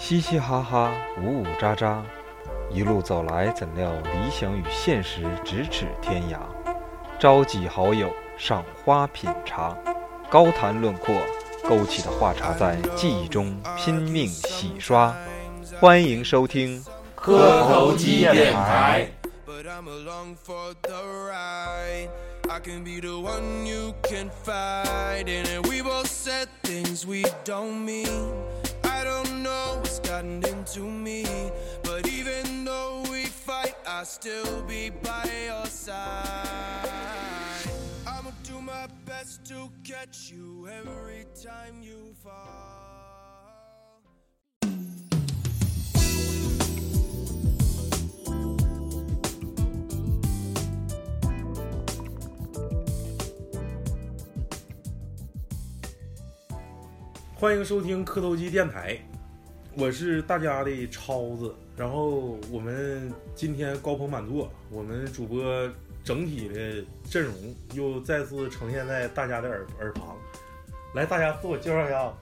嘻嘻哈哈，呜呜喳喳，一路走来，怎料理想与现实咫尺天涯。召集好友，赏花品茶，高谈论阔，勾起的话茬在记忆中拼命洗刷。欢迎收听磕头机电台。but I'm along for the ride. I can be the one you can fight and we both said things we don't mean. I don't know what's gotten into me, but even though we fight, I'll still be by your side. I'ma do my best to catch you every time you fall. 欢迎收听磕头机电台，我是大家的超子。然后我们今天高朋满座，我们主播整体的阵容又再次呈现在大家的耳耳旁。来，大家自我介绍一下。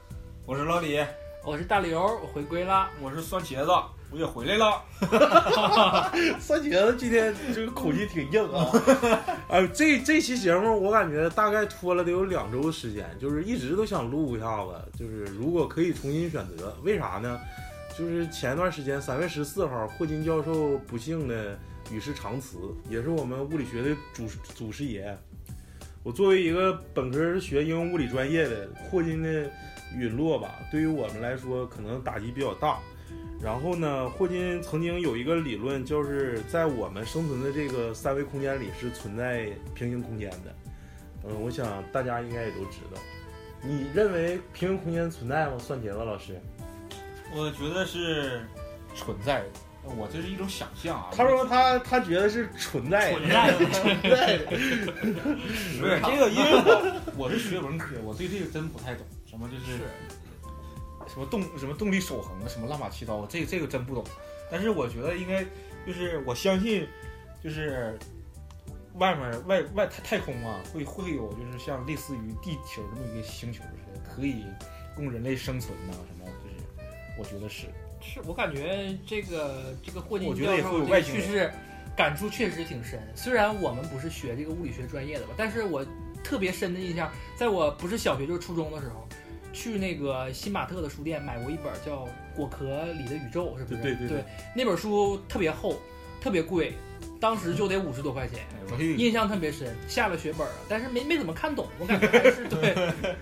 我是老李，我是大刘，我回归了。我是酸茄子，我也回来了。三茄子今天这个口气挺硬啊！哎，这这期节目我感觉大概拖了得有两周的时间，就是一直都想录一下子。就是如果可以重新选择，为啥呢？就是前一段时间三月十四号，霍金教授不幸的与世长辞，也是我们物理学的祖祖师爷。我作为一个本科学应用物理专业的，霍金的陨落吧，对于我们来说可能打击比较大。然后呢，霍金曾经有一个理论，就是在我们生存的这个三维空间里是存在平行空间的。嗯，我想大家应该也都知道。你认为平行空间存在吗？蒜茄子老师，我觉得是存在的，我这是一种想象啊。他说他他觉得是存在的，存在的存在的。不是这个，因为我 我是学文科，我对这个真不太懂。什么就是什么动什么动力守恒啊，什么乱码七糟，这个这个真不懂。但是我觉得应该就是我相信，就是外面外外太太空啊，会会有就是像类似于地球这么一个星球似的，可以供人类生存呐、什么就是我觉得是。是我感觉这个这个霍金我觉得也教授这会有外星人个去世感触确实挺深。虽然我们不是学这个物理学专业的吧，但是我特别深的印象，在我不是小学就是初中的时候，去那个新玛特的书店买过一本叫《果壳里的宇宙》，是不是？对对对对那本书特别厚，特别贵，当时就得五十多块钱。印象特别深，下了血本了，但是没没怎么看懂，我感觉还是 对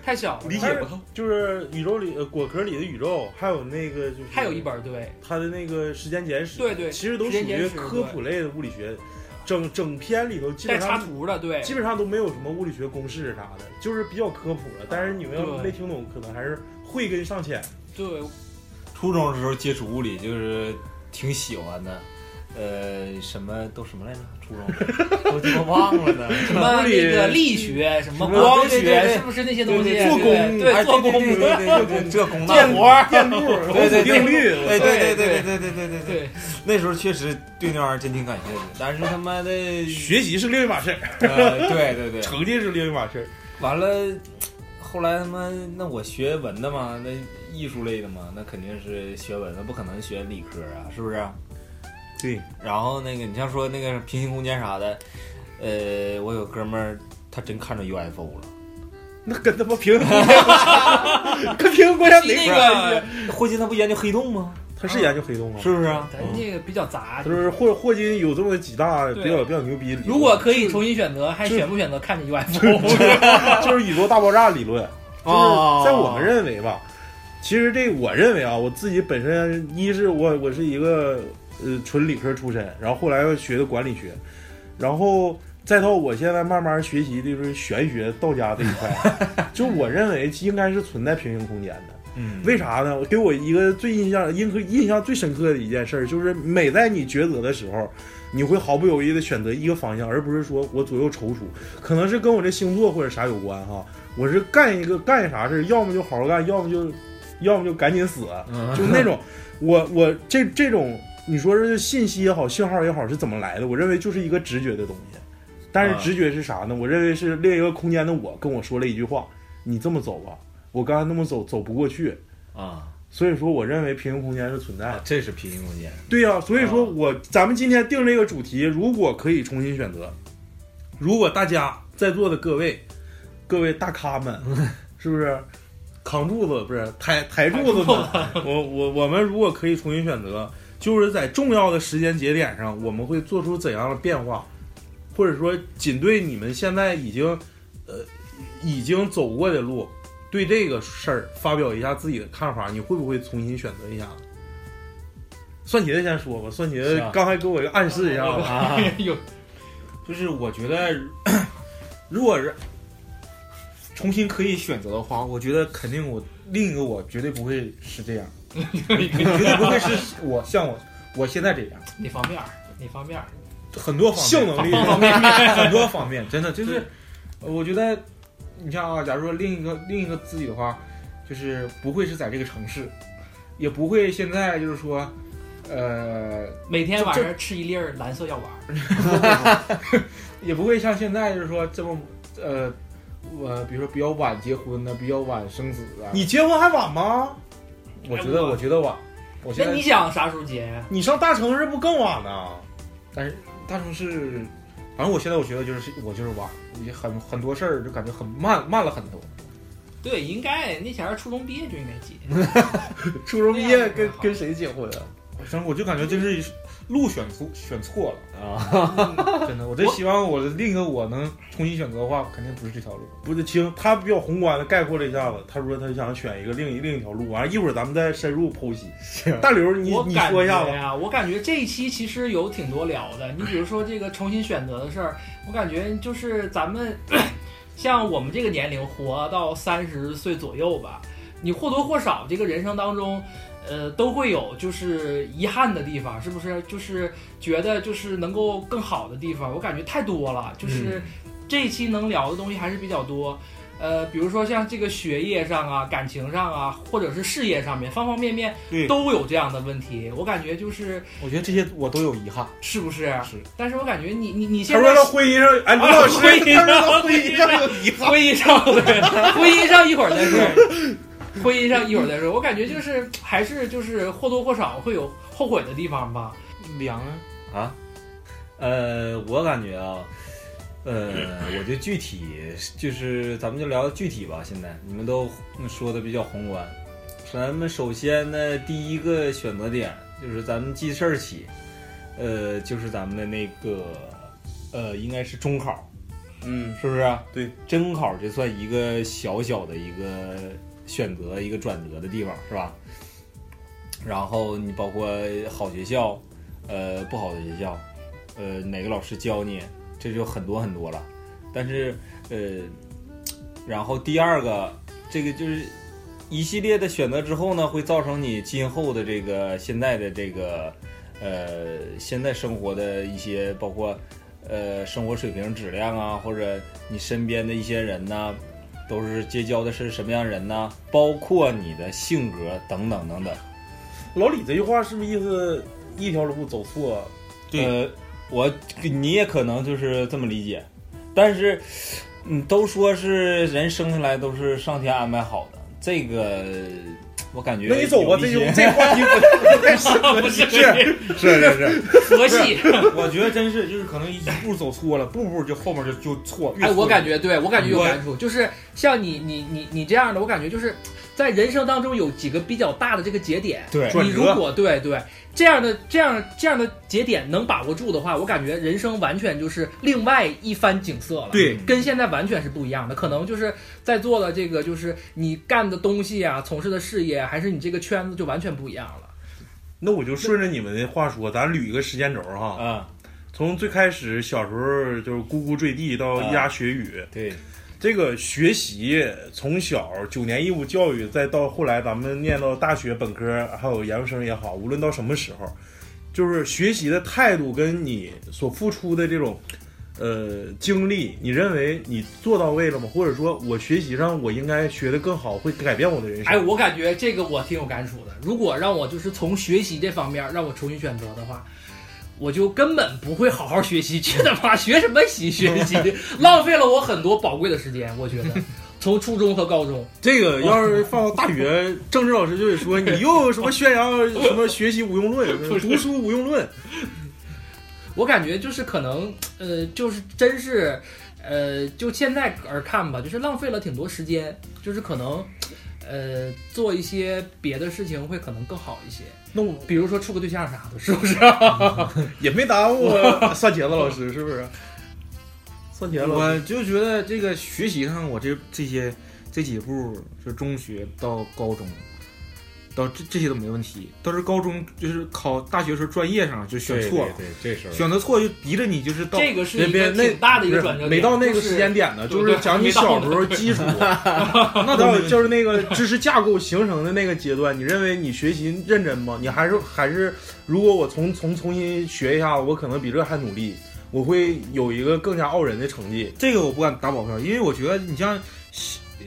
太小了。理解不透。就是宇宙里呃果壳里的宇宙，还有那个就是还有一本对，他的那个时间简史，对对其实都属于科普类的物理学。整整篇里头基本上插图的，对，基本上都没有什么物理学公式啥的，就是比较科普了。但是你们要对没听懂，可能还是慧根尚浅。对，初中的时候接触物理就是挺喜欢的，呃，什么都什么来着？初中。都鸡巴忘了呢。什么那个力学，什么光学，是不是那些东西？做工对，哎做工，对对对对对对，这工那建模，电路、对对对定律，对对对对对对。对对对对，对，那时候确实对那玩意儿真挺感兴趣的，但是他妈的，学习是另一码事儿，呃，对对对，成绩是另一码事儿。完了，后来他妈那我学文的嘛，那艺术类的嘛，那肯定是学文的，不可能学理科啊，是不是？对，然后那个你像说那个平行空间啥的，呃，我有哥们儿他真看着 UFO 了。那跟他妈平衡国家，跟平衡国家没那关个系。霍金他不研究黑洞吗？他是研究黑洞啊？是不是啊？咱这个比较杂就。是霍霍金有这么几大比较比较牛逼的理论。如果可以重新选择，还选不选择看见 UFO？就是宇宙 大爆炸理论，就是哦在我们认为吧，其实这我认为啊，我自己本身一是我我是一个呃纯理科出身，然后后来又学的管理学，然后再到我现在慢慢学习的就是玄学道家这一块，就我认为应该是存在平行空间的。嗯为啥呢？给我一个最印象印刻印象最深刻的一件事儿，就是每在你抉择的时候，你会毫不犹豫的选择一个方向，而不是说我左右踌躇。可能是跟我这星座或者啥有关哈。我是干一个干一啥事儿，要么就好好干，要么就要么就赶紧死，就那种。我我这这种，你说这信息也好，信号也好，是怎么来的？我认为就是一个直觉的东西。但是啊直觉是啥呢？我认为是另一个空间的我跟我说了一句话：“你这么走吧，我刚才那么走走不过去。”啊，所以说我认为平行空间是存在的啊。这是平行空间。对呀、所以说我咱们今天定这个主题，如果可以重新选择，如果大家在座的各位各位大咖们，是不是扛柱子不是抬抬柱子们？我我我们如果可以重新选择，就是在重要的时间节点上，我们会做出怎样的变化，或者说仅对你们现在已经呃已经走过的路，对这个事儿发表一下自己的看法，你会不会重新选择一下？算茄子先说吧，算茄子是啊。刚才给我一个暗示一下子，啊，就是我觉得，如果是重新可以选择的话，我觉得肯定我另一个我绝对不会是这样，绝对不会是我像我我现在这样，哪方面儿？哪方面儿？很多方面性能力方面很多方面，真的就是，呃我觉得你像啊，假如说另一个另一个自己的话，就是不会是在这个城市，也不会现在就是说，呃，每天晚上吃一粒儿蓝色药丸，也不会像现在就是说这么呃，我比如说比较晚结婚的，比较晚生子的。你结婚还晚吗？我觉得我觉得晚，那你想啥时候结呀？你上大城市不更晚呢？但是大城市，反正我现在我觉得就是我就是晚，也很很多事儿就感觉很慢慢了很多。对，应该那前儿初中毕业就应该结。初中毕业跟跟谁结婚啊？反正我就感觉这是路选错选错了，啊，真的。我真希望我的另一个我能重新选择的话，肯定不是这条路。不是听他比较宏观的概括了一下子，他说他想选一个另一另一条路，完了一会儿咱们再深入剖析。大刘，你你说一下子。觉呀，我感觉这一期其实有挺多聊的。你比如说这个重新选择的事儿，我感觉就是咱们 像我们这个年龄活到三十岁左右吧，你或多或少这个人生当中，呃，都会有就是遗憾的地方，是不是？就是觉得就是能够更好的地方，我感觉太多了。就是这一期能聊的东西还是比较多。呃，比如说像这个学业上啊、感情上啊，或者是事业上面，方方面面对都有这样的问题。我感觉就是我觉得这些我都有遗憾。是不是？是。但是我感觉你你你他现在说到婚姻上，哎，刘老师，婚姻上有遗憾。婚姻上对，婚姻上一会儿再说，婚姻上一会儿再说。我感觉就是还是就是或多或少会有后悔的地方吧。凉啊，啊，呃，我感觉啊，呃，我就具体就是咱们就聊具体吧。现在你们都说的比较宏观，咱们首先呢，第一个选择点就是咱们记事儿起，呃，就是咱们的那个呃，应该是中考，嗯，是不是？对，中考就算一个小小的一个选择、一个转折的地方，是吧？然后你包括好学校，呃，不好的学校，呃，哪个老师教你，这就很多很多了。但是，呃，然后第二个，这个就是一系列的选择之后呢，会造成你今后的这个现在的这个，呃，现在生活的一些包括。呃，生活水平质量啊，或者你身边的一些人呐，都是结交的是什么样人呢？包括你的性格等等等等。老李这句话是不是意思一条路走错？呃，我你也可能就是这么理解，但是，嗯，都说是人生下来都是上天安排好的，这个我感觉。那你走吧，这就这话题不太适合。不是是 是是是，佛系。我觉得真是就是可能一步走错了，步步就后面就就错。越哎，我感觉对我感觉有感触，就是像你你你你这样的，我感觉就是在人生当中有几个比较大的这个节点，对你如果对对这样的这样这样的节点能把握住的话，我感觉人生完全就是另外一番景色了。对跟现在完全是不一样的。可能就是在做的这个，就是你干的东西啊，从事的事业，还是你这个圈子就完全不一样了。那我就顺着你们的话说，咱捋一个时间轴哈。啊，从最开始小时候就是咕咕坠地到咿呀学语，对，这个学习从小九年义务教育，再到后来咱们念到大学本科还有研究生也好，无论到什么时候，就是学习的态度跟你所付出的这种呃经历，你认为你做到位了吗？或者说我学习上我应该学得更好，会改变我的人生？哎，我感觉这个我挺有感触的。如果让我就是从学习这方面让我重新选择的话，我就根本不会好好学习，去他妈学什么习学习，浪费了我很多宝贵的时间。我觉得，从初中和高中，这个要是放到大学，政治老师就得说你又什么宣扬 什么学习无用论，读书无用论。我感觉就是可能，呃，就是真是，呃，就现在而看吧，就是浪费了挺多时间，就是可能，呃，做一些别的事情会可能更好一些。那我比如说处个对象啥的，是不是？也没耽误啊？算茄子老师，是不是？算茄子老师，我就觉得这个学习上，我这这些这几步，就中学到高中，到这这些都没问题。到是高中，就是考大学时候专业上就选错了，对，对这时候选择错就逼着你就是到这个是一别别那个挺大的一不是个转折点，没到那个时间点呢，就是讲你小时候基础，那到就是那个知识架构形成的那个阶段，你认为你学习认真吗？你还是还是，如果我重重重新学一下，我可能比这还努力，我会有一个更加傲人的成绩。这个我不敢打保票，因为我觉得你像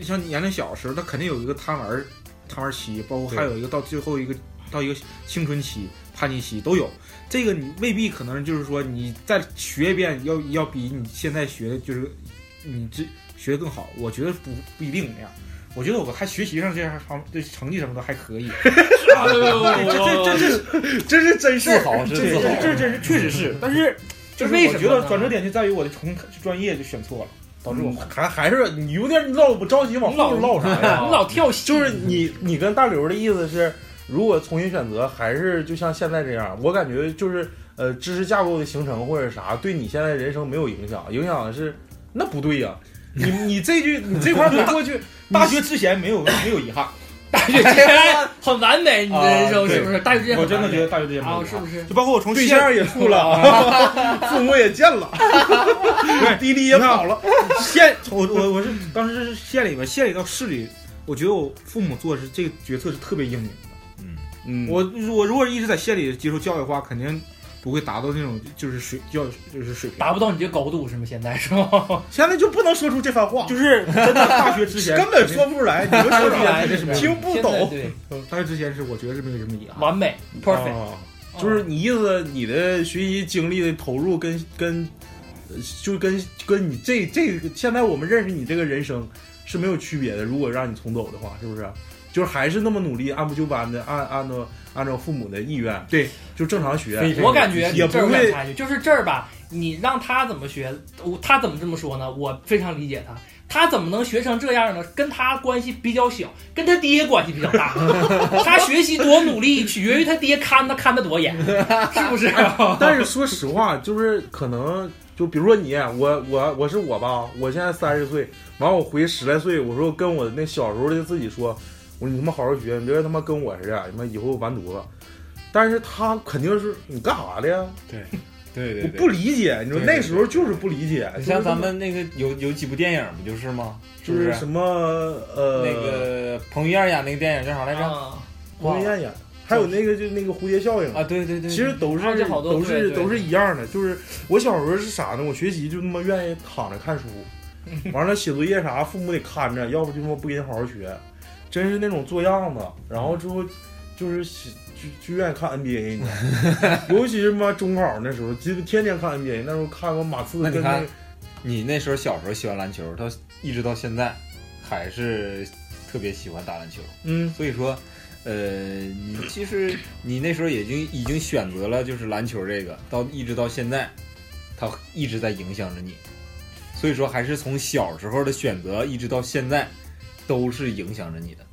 像年龄小的时候，他肯定有一个贪玩贪玩期，包括还有一个到最后一个到一个青春期、叛逆期都有。这个你未必可能就是说你再学一遍要要比你现在学的就是你这学的更好，我觉得不不一定那样。我觉得我还学习上这样方这成绩什么的还可以，这这这这这 是真是这自豪，这这这确实是，但是就是我觉得转折点就在于我的从专业就选错了，导致我还还是你有点唠不着急往老后唠啥呀？你老跳戏，就是你你跟大刘的意思是，如果重新选择，还是就像现在这样，我感觉就是呃知识架构的形成或者啥，对你现在人生没有影响，影响的是那不对呀、你你这句你这块儿没过去，大学之前没有没有遗憾，大学之前很完美，你的人生是不是？大学之前我真的觉得大学之前没有啊，是不。是？就包括我从对县象也处了，父母也见了，滴滴也跑了，县，我我我是当时是县里边，县里到市里，我觉得我父母做的是这个决策是特别英明的。嗯嗯我我如果一直在县里接受教育的话，肯定不会达到那种就是水教就是水平。达不到你这个高度是吗？现在是吗？现在就不能说出这番话，就是真的大学之前 根本说不出来，你们说出来听不懂。对，大学之前是我觉得是没有什么遗憾。完美，perfect。啊就是你意思，你的学习经历的投入跟跟，呃就跟跟你这这个现在我们认识你这个人生是没有区别的。如果让你重走的话，是不是？就是还是那么努力，按部就班的按按照按照父母的意愿，对，就正常学。我感觉也这儿不会我想插一句，就是这儿吧，你让他怎么学，我他怎么这么说呢？我非常理解他，他怎么能学成这样呢？跟他关系比较小，跟他爹关系比较大。他学习多努力，取决于他爹看他看的多严，是不是？但是说实话，就是可能就比如说你，我我我是我吧，我现在三十岁，完我回十来岁，我说跟我那小时候的自己说，我说你他妈好好学，你别他妈跟我似的，他妈以后完犊子。但是他肯定是你干啥的呀？对对对，我不理解，你说那时候就是不理解。你像咱们那个有有几部电影不就是吗？是不是？就是什么呃，那个彭于晏演那个电影叫啥来着？啊彭于晏演，还有那个就那个蝴蝶效应啊，对对对，其实都是啊这好多都对对是都是一样的，就是我小时候是啥呢？我学习就他妈愿意躺着看书，完了写作业啥，父母得看着，要不就他妈不给你好好学，真是那种做样子。然后之后就是写就就愿意看 NBA，你 尤其是妈中考那时候，基本天天看 NBA。那时候看过马刺你看那你那时候小时候喜欢篮球，到一直到现在还是特别喜欢打篮球。嗯所以说，呃，你其实你那时候已经已经选择了就是篮球这个，到一直到现在，它一直在影响着你。所以说，还是从小时候的选择一直到现在，都是影响着你的。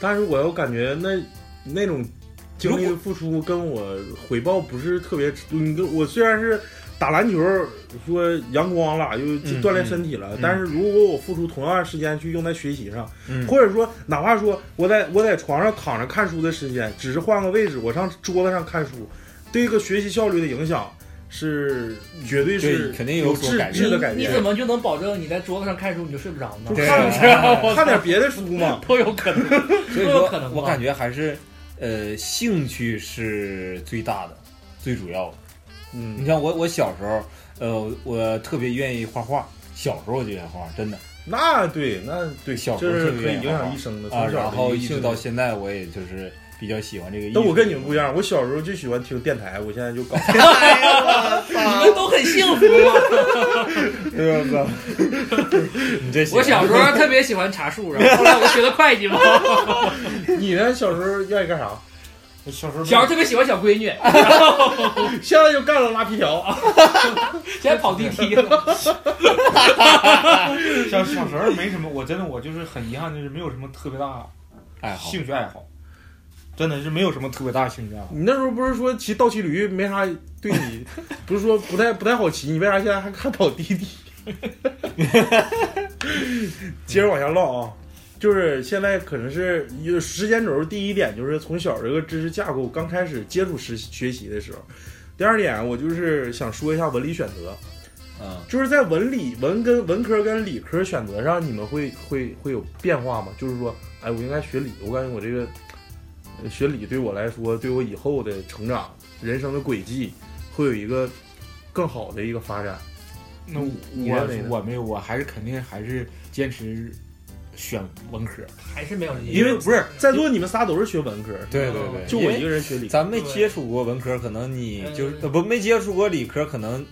但是我又感觉那那种精力的付出跟我回报不是特别，你跟我虽然是打篮球说阳光了，又嗯锻炼身体了，嗯但是如果我付出同样的时间去用在学习上，嗯或者说哪怕说我在我在床上躺着看书的时间，只是换个位置，我上桌子上看书，对一个学习效率的影响是绝对是肯定有有质所改变质的改变你怎。么就能保证你在桌子上看书你就睡不着呢？对看是不是？看点别的书嘛，都有可能，所以都有可能说，我感觉还是呃兴趣是最大的、最主要的。嗯你，像我，我小时候，呃，我特别愿意画画，小时候我就愿意画画，真的那对那对，小时候特这是可以影别愿意画画响一生的，啊。然后一直到现在，我也就是比较喜欢这个艺术。但我跟你们不一样，我小时候就喜欢听电台，我现在就搞。哎呀，你们都很幸福 吗？我操！你这我小时候特别喜欢查数，然后后来我 学的会计嘛。你呢？小时候愿意干啥？小时候小时候特别喜欢小闺女，现在就干了拉皮条。现在跑地梯了。小小时候没什么，我真的我就是很遗憾，就是没有什么特别大爱好，兴趣爱好，真的是没有什么特别大的兴趣啊。你那时候不是说骑倒骑驴没啥对你，不是说不太不太好骑，你为啥现在还还跑滴滴？接着往下唠啊，就是现在可能是时间轴，第一点就是从小这个知识架构刚开始接触实学习的时候，第二点我就是想说一下文理选择，嗯，就是在文理文跟文科跟理科选择上，你们会会会有变化吗？就是说，哎，我应该学理，我感觉我这个呃学理对我来说，对我以后的成长、人生的轨迹，会有一个更好的一个发展。那我我没有，我还是肯定还是坚持选文科，还是没有因为不是在座你们仨都是学文科，对对对，就我一个。人学理。咱没接触过文科，可能你就嗯呃不没接触过理科，可能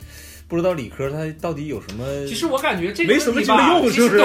不知道理科它到底有什么。其实我感觉这个没什么用是不是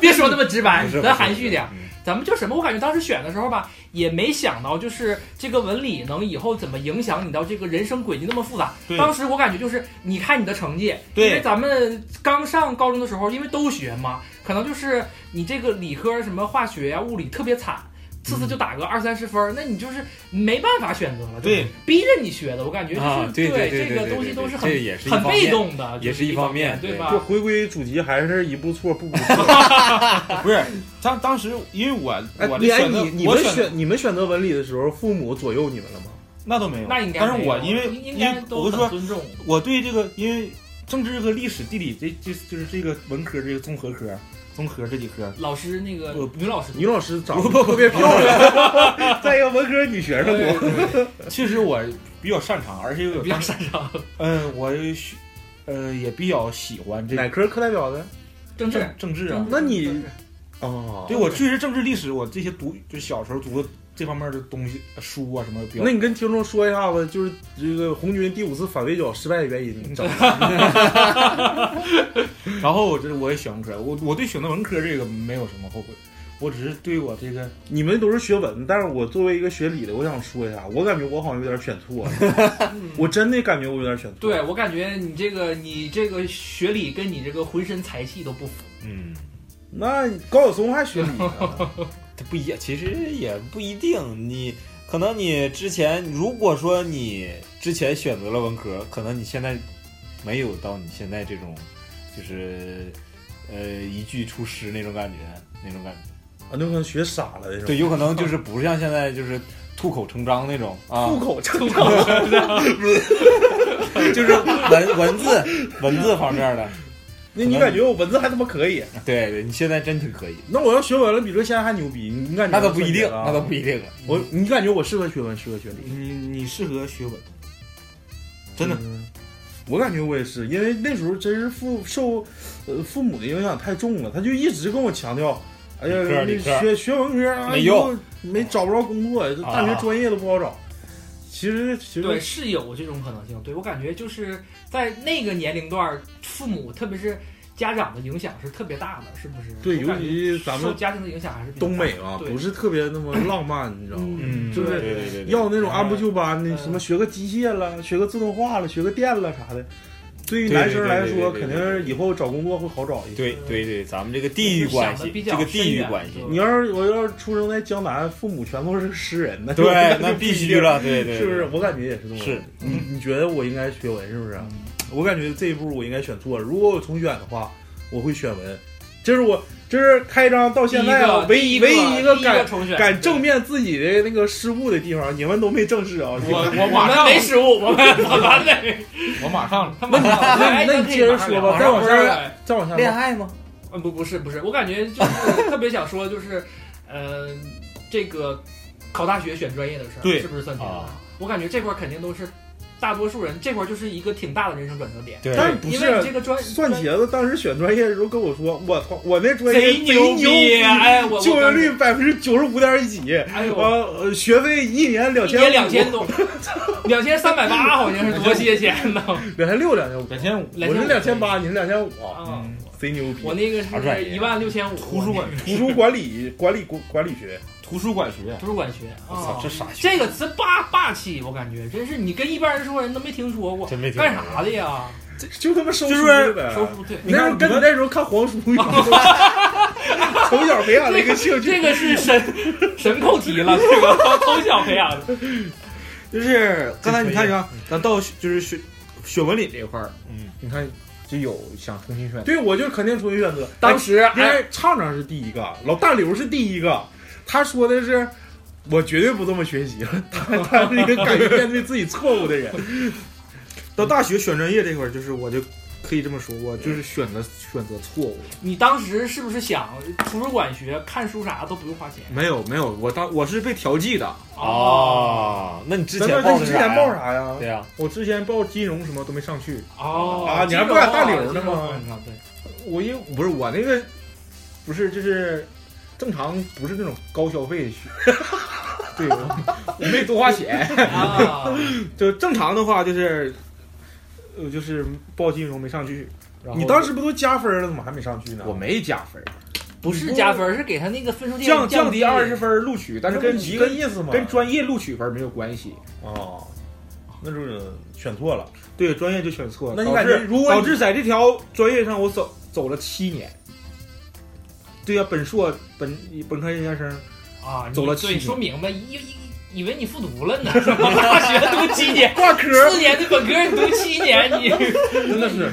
别说那么直白咱含蓄点。嗯咱们就什么？我感觉当时选的时候吧，也没想到就是这个文理能以后怎么影响你到这个人生轨迹那么复杂。当时我感觉就是你看你的成绩，对因为咱们刚上高中的时候，因为都学嘛，可能就是你这个理科什么化学呀、物理特别惨。次次就打个二三十分儿，那你就是没办法选择了，对，逼着你学的。我感觉就是、啊对这个东西都是很对也是很被动的，也是一方面对对吧？就回归主题，还是一步错步步 错。不是 当当时因为我我的选择你你们我选选你们选择文理的时候，父母左右你们了吗？那都没有，那应该但是我因为应因为我跟你说，尊重。我对这个因为政治和历史、地理这这就是这个文科这个综合科、综合这几科，老师那个女老师，女老师长得特别漂亮，再一个文科女学生多。其实我比较擅长，而且有比较擅长。嗯，我学呃也比较喜欢这哪科课代表的？政治。政，治啊。那你哦，对我确实政治历史，我这些读就小时候读的这方面的东西书啊什么比较那。你跟听众说一下子，就是这个红军第五次反围剿失败的原因。整 然后我这我也选文科，我我对选择文科这个没有什么后悔，我只是对我这个你们都是学文，但是我作为一个学理的，我想说一下，我感觉我好像有点选错了，我真的感觉我有点选错。对，我感觉你这个你这个学理跟你这个浑身才气都不符。嗯，那高晓松还学理呢，它不一样，其实也不一定。你可能你之前，如果说你之前选择了文科，可能你现在没有到你现在这种，就是呃一句出师那种感觉，那种感觉。啊，那可能学傻了那种。对，有可能就是不像现在就是吐口成章那种啊，吐口成 章。就是文文字文字方面的。那你感觉我文字还他妈可以？对对，你现在真挺可以。那我要学文了，比这现在还牛逼。你感觉那倒不一定，啊那倒不一定。我你感觉我适合学文，适合学理？你你适合学文，真的。嗯我感觉我也是，因为那时候真是父受呃父母的影响太重了，他就一直跟我强调，哎呀，你理科理科学学文科啊没用，以后没找不着工作，这大学啊专业都不好找。其实其实对，是有这种可能性。对我感觉就是在那个年龄段，父母特别是家长的影响是特别大的，是不是？对，尤其咱们受家庭的影响还是东北嘛，大的不是特别那么 浪漫，你知道吗？嗯就是要那种按部就班的，嗯什么学个机械了，学个自动化了，学个电了啥的。对于男生来说，肯对定以后找工作会好找一些。对对对，咱们这个地域关系，比较这个地域关系你要是我要是出生在江南，父母全都是诗人，那就对，那必须了，对对，是不是？我感觉也是这么。是你你觉得我应该学文是不是？我感觉这一步我应该选错了。如果我重选的话，我会选文。这是我这是开张到现在啊，唯一唯一一个敢敢正面自己的那个失误的地方，你们都没正视啊。我我我们马上没失误，我们我们得我马上他马上那你接着说吧，再往下再往下恋爱吗？嗯，不不是不是，我感觉就是特别想说，就是，呃，这个考大学选专业的事儿，对是不是算结婚？啊我感觉这块儿肯定都是大多数人这块儿就是一个挺大的人生转折点。对但是不因为你这是？个专蒜茄子当时选专业的时候跟我说，我操，我那专业贼牛牛逼，哎，我就业率百分之九十五点几，哎呦呃，呃学费一年两千一年两千多，两千三百八好像是多些钱呢。两千六两千五，两千五，我是两千八，你是两千五，啊，贼牛逼。我那个啥专业是一万六千五。图书馆图书管理管理管管理学，图书馆学，图书馆学啊我操，，这啥学？这个词霸霸气，我感觉真是你跟一般人说人都没听说过，真没听干啥的呀？就他妈收就是书呗。收书对。你那跟你那时候看黄书一样，从小培养了一个兴趣。这个是神神扣题了，这个从小培养的。就是刚才你看啊，咱到就是学学文理这一块儿，嗯，你看就有想重新选的，对，我就肯定重新选择。当时因哎，为畅畅是第一个，老大刘是第一个，他说的是。我绝对不这么学习了，他他是一个敢于面对自己错误的人。到大学选专业这块儿，就是我就可以这么说，我就是选择选择错误。你当时是不是想图书馆学看书啥都不用花钱？没有没有，我当我是被调剂的，哦，那你之前报之前报？啥呀？对呀，我之前报金融什么都没上去，哦啊你还不敢大流呢吗对，我因为不是我那个不是就是正常不是那种高消费的学，对，我我没多花钱，啊，就正常的话就是呃就是报金融没上去，然后你当时不都加分了，怎么还没上去呢？我没加分，不是加分，是给他那个分数线降降降低二十分录取，但是跟一个跟意思嘛。跟专业录取分没有关系。哦，那就是选错了。对，专业就选错了，那你感觉导致如果你导致在这条专业上我走走了七年。对呀、本硕本本科研究生，啊，走了七对，年说明白，以以以为你复读了呢，是吧？大学读七年，挂科四年的本科你读七年，你 真的是，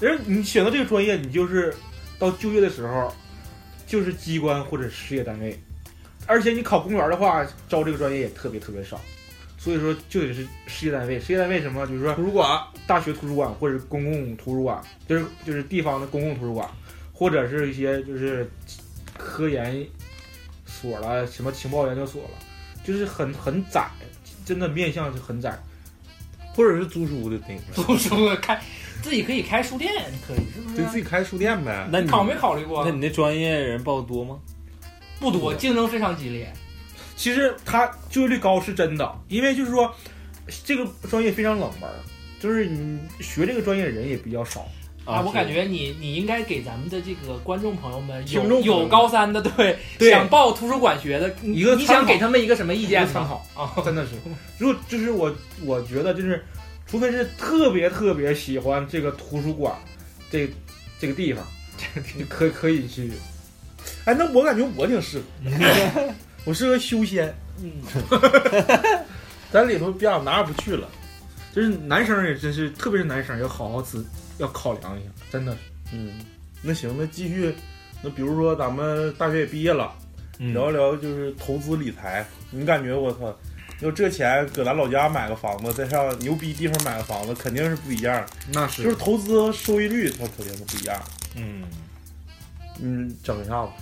人你选择这个专业，你就是到就业的时候，就是机关或者事业单位，而且你考公务员的话，招这个专业也特别特别少，所以说就得是事业单位。事业单位什么？比如说图书馆，大学图书馆或者公共图书馆，就是就是地方的公共图书馆，或者是一些就是科研所了，什么情报研究所了，就是很很窄，真的面向就很窄。或者是租书的那个，租书开自己可以开书店，可以是不对是？自己开书店呗。那你考没考虑过那？你那专业人报多吗？不多，竞争非常激烈。其实它就业率高是真的，因为就是说这个专业非常冷门，就是你学这个专业的人也比较少。啊，我感觉你你应该给咱们的这个观众朋友们有有高三的，对，对。想报图书馆学的，你一个你想给他们一个什么意见？参考。啊，真的是。如果就是我，我觉得就是，除非是特别特别喜欢这个图书馆，这这个地方，就可可以去。哎，那我感觉我挺适合，我适合修仙。嗯，咱里头别哪儿也不去了。就是男生也真是，特别是男生要好好思，要考量一下，真的是。嗯，那行，那继续。那比如说咱们大学也毕业了，嗯聊一聊就是投资理财。你感觉我操，要这钱搁咱老家买个房子，再上牛逼地方买个房子，肯定是不一样。那是就是投资收益率，它肯定是不一样。嗯，嗯，整一下子。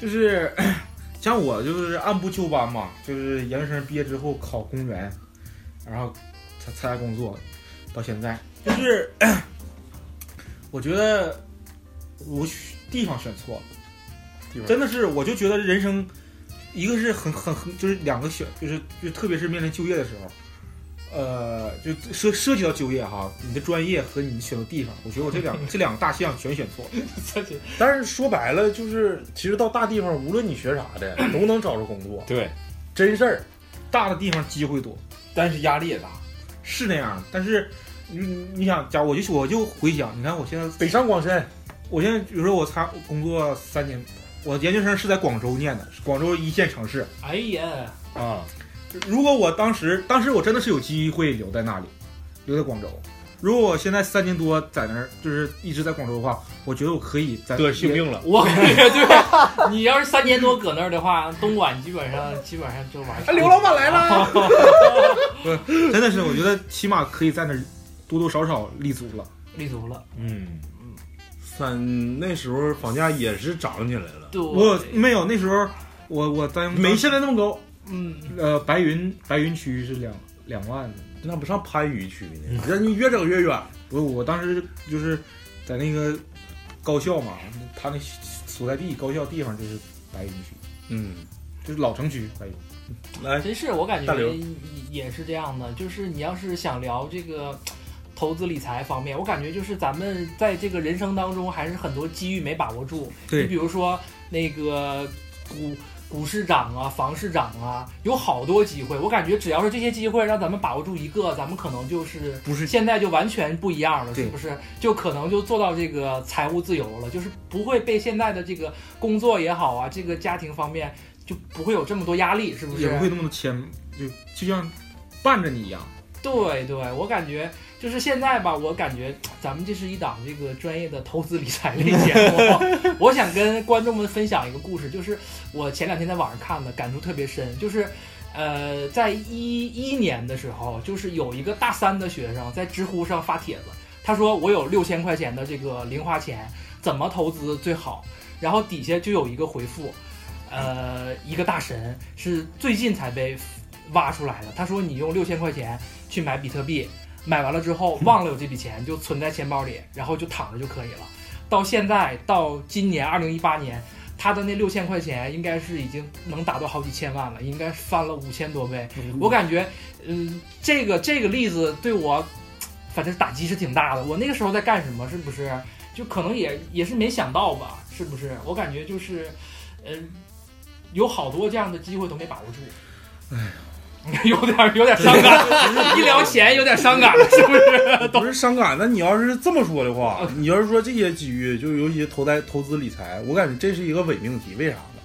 就是 像我就是按部就班嘛，就是研究生毕业之后考公务员，然后参参加工作，到现在就是 我觉得我选地方选错了，真的是我就觉得人生一个是很很很就是两个选，就是就特别是面临就业的时候。呃，就涉涉及到就业哈，你的专业和你选的地方，我觉得我这两 这两个大项全选错了。但是说白了，就是其实到大地方，无论你学啥的，都能找着工作，对，真事儿。大的地方机会多，但是压力也大。是那样，但是你你想，假如我就我就回想，你看我现在北上广深，我现在比如说我参工作三年，我研究生是在广州念的，广州一线城市。哎呀，啊，如果我当时当时我真的是有机会留在那里，留在广州。如果我现在三年多在那儿，就是一直在广州的话，我觉得我可以在得性病了。我感觉对，你要是三年多搁那儿的话，东莞基本上基本上就完事儿。刘老板来了，真的是我觉得起码可以在那儿多多少少立足了。立足了。嗯嗯，三那时候房价也是涨起来了，对，我没有那时候我我在没现在那么高。嗯，呃白云白云区是两两万。那不上番禺区呢？人家越整越远。不，我当时就是在那个高校嘛，他那所在地高校地方就是白云区，嗯，就是老城区白云。来，真是我感觉也是这样的，就是你要是想聊这个投资理财方面，我感觉就是咱们在这个人生当中还是很多机遇没把握住。对你比如说那个股股市涨啊，房市涨啊，有好多机会。我感觉只要是这些机会让咱们把握住一个，咱们可能就是不是现在就完全不一样了，是不是？就可能就做到这个财务自由了，就是不会被现在的这个工作也好啊，这个家庭方面就不会有这么多压力，是不是？也不会那么多牵，就就像伴着你一样。对对，我感觉就是现在吧，我感觉咱们这是一档这个专业的投资理财类节目。我想跟观众们分享一个故事，就是我前两天在网上看的，感触特别深。就是，呃，在一一年的时候，就是有一个大三的学生在知乎上发帖子，他说我有六千块钱的这个零花钱，怎么投资最好？然后底下就有一个回复，呃，一个大神是最近才被挖出来的。他说你用六千块钱去买比特币，买完了之后忘了有这笔钱，就存在钱包里，然后就躺着就可以了。到现在到今年二零一八年，他的那六千块钱应该是已经能达到好几千万了，应该翻了五千多倍。我感觉，嗯，这个这个例子对我，反正打击是挺大的。我那个时候在干什么？是不是？就可能也也是没想到吧？是不是？我感觉就是，嗯、有好多这样的机会都没把握住。哎，有点有点伤感，一聊钱有点伤感了，是不是？不是伤感。那你要是这么说的话，你要是说这些机遇，就尤其投资投资理财，我感觉这是一个伪命题。为啥呢？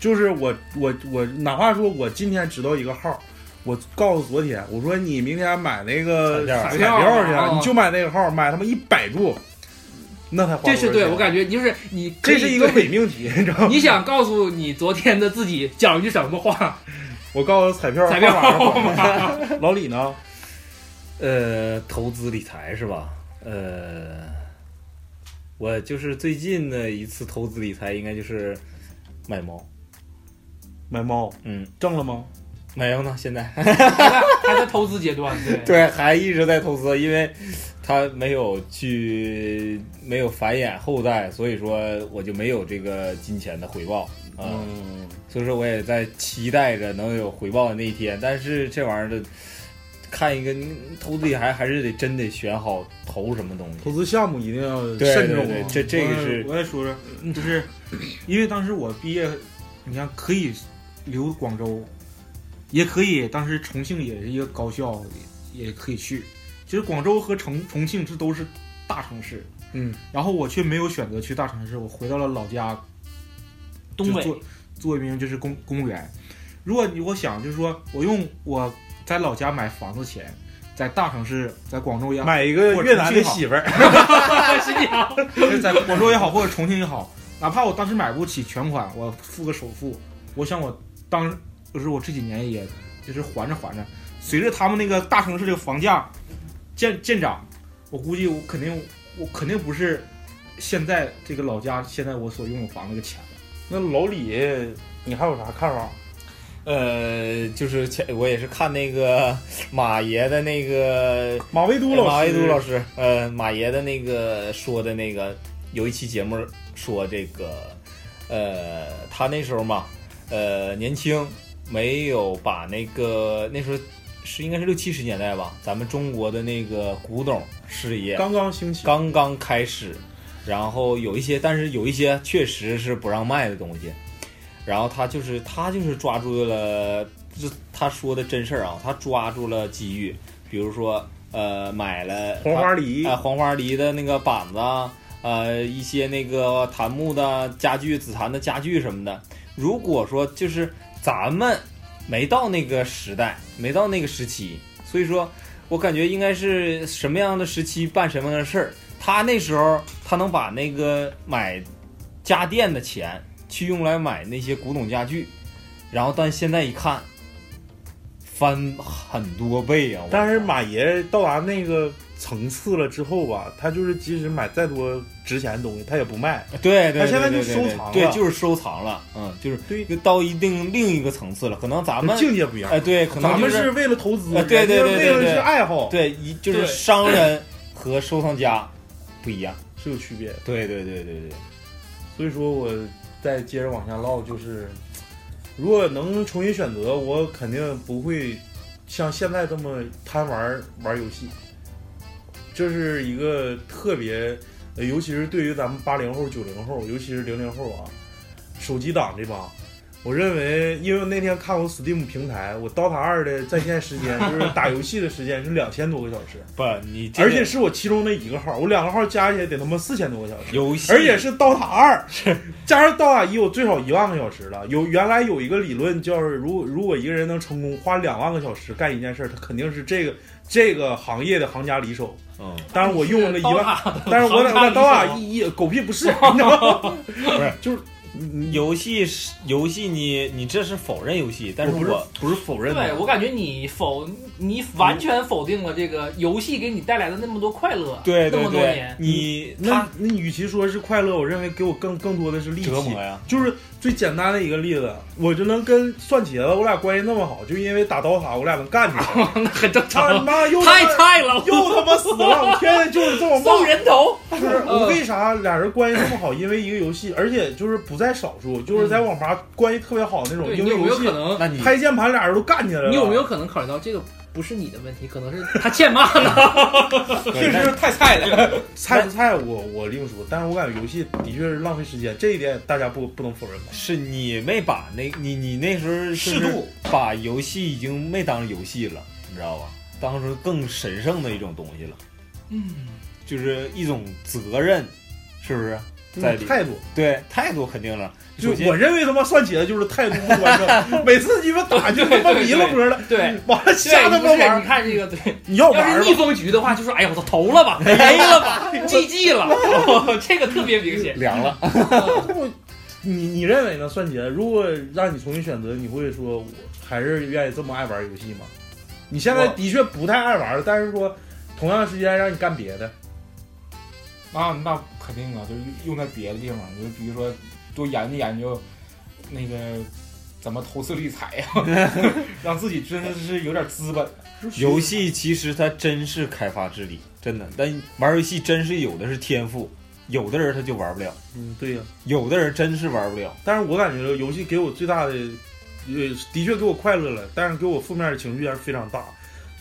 就是我我我，哪怕说我今天知道一个号，我告诉昨天，我说你明天买那个彩票彩票去，啊你就买那个号，买他妈一百注，那才花这是对我感觉就是你这是一个伪命题，你知道吗？你想告诉你昨天的自己讲一句什么话？我告诉彩票彩票号码 老李呢？呃，投资理财是吧？呃，我就是最近的一次投资理财，应该就是买猫。买猫嗯，挣了吗？没有呢，现在还在还在投资阶段，对对还一直在投资，因为它没有去没有繁衍后代，所以说我就没有这个金钱的回报啊。嗯，所以说我也在期待着能有回报的那一天，但是这玩意儿的。看一个投资理财还是得真得选好投什么东西。投资项目一定要慎重啊。对对这这个是我也说说，就是因为当时我毕业，你看可以留广州，也可以，当时重庆也是一个高校，也也可以去。其实广州和重重庆这都是大城市，嗯，然后我却没有选择去大城市，我回到了老家，东北就做做一名就是公公务员。如果你我想就是说我用我在老家买房子钱，在大城市，在广州也好，买一个越南的媳妇儿，新娘，就是在广州也好，或者重庆也好，哪怕我当时买不起全款，我付个首付，我想我当就是我这几年也就是还着还着，随着他们那个大城市这个房价见见涨，我估计我肯定我肯定不是现在这个老家现在我所拥有房子的钱了。那老李，你还有啥看法？呃，就是前我也是看那个马爷的那个马未都老师，马未都老师，呃，马爷的那个说的那个有一期节目说这个，呃，他那时候嘛，呃，年轻，没有把那个那时候是应该是六七十年代吧，咱们中国的那个古董事业刚刚兴起，刚刚开始，然后有一些，但是有一些确实是不让卖的东西，然后他就是他就是抓住了，这他说的真事儿啊，他抓住了机遇，比如说呃买了黄花梨啊、黄花梨的那个板子啊，呃一些那个檀木的家具、紫檀的家具什么的。如果说就是咱们没到那个时代，没到那个时期，所以说我感觉应该是什么样的时期办什么样的事儿。他那时候他能把那个买家电的钱去用来买那些古董家具，然后但现在一看，翻很多倍啊！但是马爷到达那个层次了之后吧，他就是即使买再多值钱的东西，他也不卖。对对，他现在就对对对收藏了对，就是收藏了，嗯，就是对到一定另一个层次了。可能咱们境界不一样。哎，对，可能咱们是为了投资，呃对对对人家为了对对是爱好，对一就是商人和收藏家不一样。是有区别的。对对对对对，所以说我再接着往下唠，就是如果能重新选择，我肯定不会像现在这么贪玩玩游戏。这是一个特别，呃尤其是对于咱们八零后、九零后，尤其是零零后啊，手机党这帮。我认为，因为我那天看我 Steam 平台，我 DOTA 二的在线时间就是打游戏的时间是两千多个小时，不，你而且是我其中的一个号，我两个号加起来得他妈四千多个小时。游戏，而且是 DOTA 二，加上 DOTA 一，我最少一万个小时了。有原来有一个理论，叫是如果如果一个人能成功花两万个小时干一件事儿，他肯定是这个这个行业的行家里手。嗯，但是我用了一万，万，但是我在我在刀塔一一狗屁不是，你知道吗？不是，就是你游戏是游戏你，你这是否认游戏，但是我不是不是否认的，对我感觉你否你完全否定了这个游戏给你带来的那么多快乐，对对那么多对年，，你那他那你与其说是快乐，我认为给我更更多的是力气折磨。呀，就是最简单的一个例子，我就能跟蒜茄子我俩关系那么好，就因为打刀塔我俩能干起来。那很正他常，妈又太菜了，又他妈死了！我天天就是这么送骂。人头，就是我为啥俩人关系这么好？因为一个游戏，而且就是不在少数，就是在网吧关系特别好的那种，对你有没因为游戏有可能？那你拍键盘俩人都干起来了。你有没有可能考虑到这个不是你的问题，可能是他欠骂呢？确实是太菜了。菜不菜我我另说，但是我感觉游戏的确是浪费时间，这一点大家不不能否认吧？是你没把那你你那时候适度把游戏已经没当游戏了，你知道吧？当成更神圣的一种东西了，嗯，就是一种责任，是不是？在里态度，对态度肯定了。就我认为他妈算起来就是态度不端正，每次鸡巴打就他妈迷了波了，对。完了对，瞎他不是你，看这个，对，你要要玩逆风局的话，就说哎呀，我操，投了吧，没了吧，GG 了，哦 这个特别明显。凉了，我你你认为呢？算起来，如果让你重新选择，你会说我还是愿意这么爱玩游戏吗？你现在的确不太爱玩了，但是说同样时间让你干别的，啊那肯定啊，就是用在别的地方，就比如说多研究研究那个怎么投资理财呀、让自己真的是有点资本。游戏其实它真是开发智力，真的。但玩游戏真是有的是天赋，有的人他就玩不了，嗯，对呀、有的人真是玩不了。但是我感觉游戏给我最大的，呃，的确给我快乐了，但是给我负面的情绪还是非常大。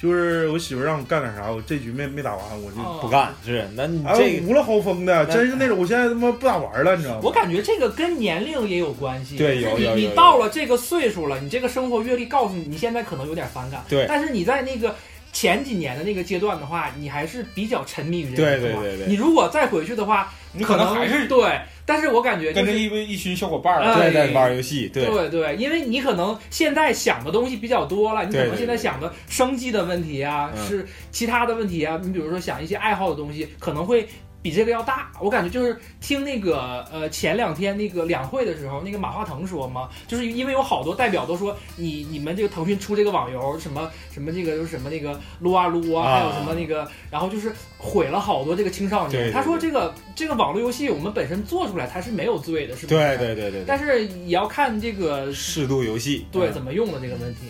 就是我媳妇让我干点啥，我这局没没打完，我就哦不干是，那你哎这个无了豪风的，真是那种。我现在他妈不咋玩了，你知道吗？我感觉这个跟年龄也有关系。对有就是你你到了这个岁数了，你这个生活阅历告诉你，你现在可能有点反感。对但是你在那个前几年的那个阶段的话，你还是比较沉迷于这对对对对你如果再回去的话，你可可能还是对，但是我感觉就跟着是。一位一群小伙伴儿，哎对。在玩游戏，对。对对，因为你可能现在想的东西比较多了，你可能现在想的生计的问题啊，嗯。是其他的问题啊，你比如说想一些爱好的东西，可能会比这个要大。我感觉就是听那个呃前两天那个两会的时候，那个马化腾说嘛，就是因为有好多代表都说你你们这个腾讯出这个网游什么什么这个就是什么那个撸啊撸啊，啊还有什么那个，然后就是毁了好多这个青少年。对对他说这个这个网络游戏我们本身做出来它是没有罪的，是不是？对对对对对，但是也要看这个适度游戏，对怎么用的这个问题。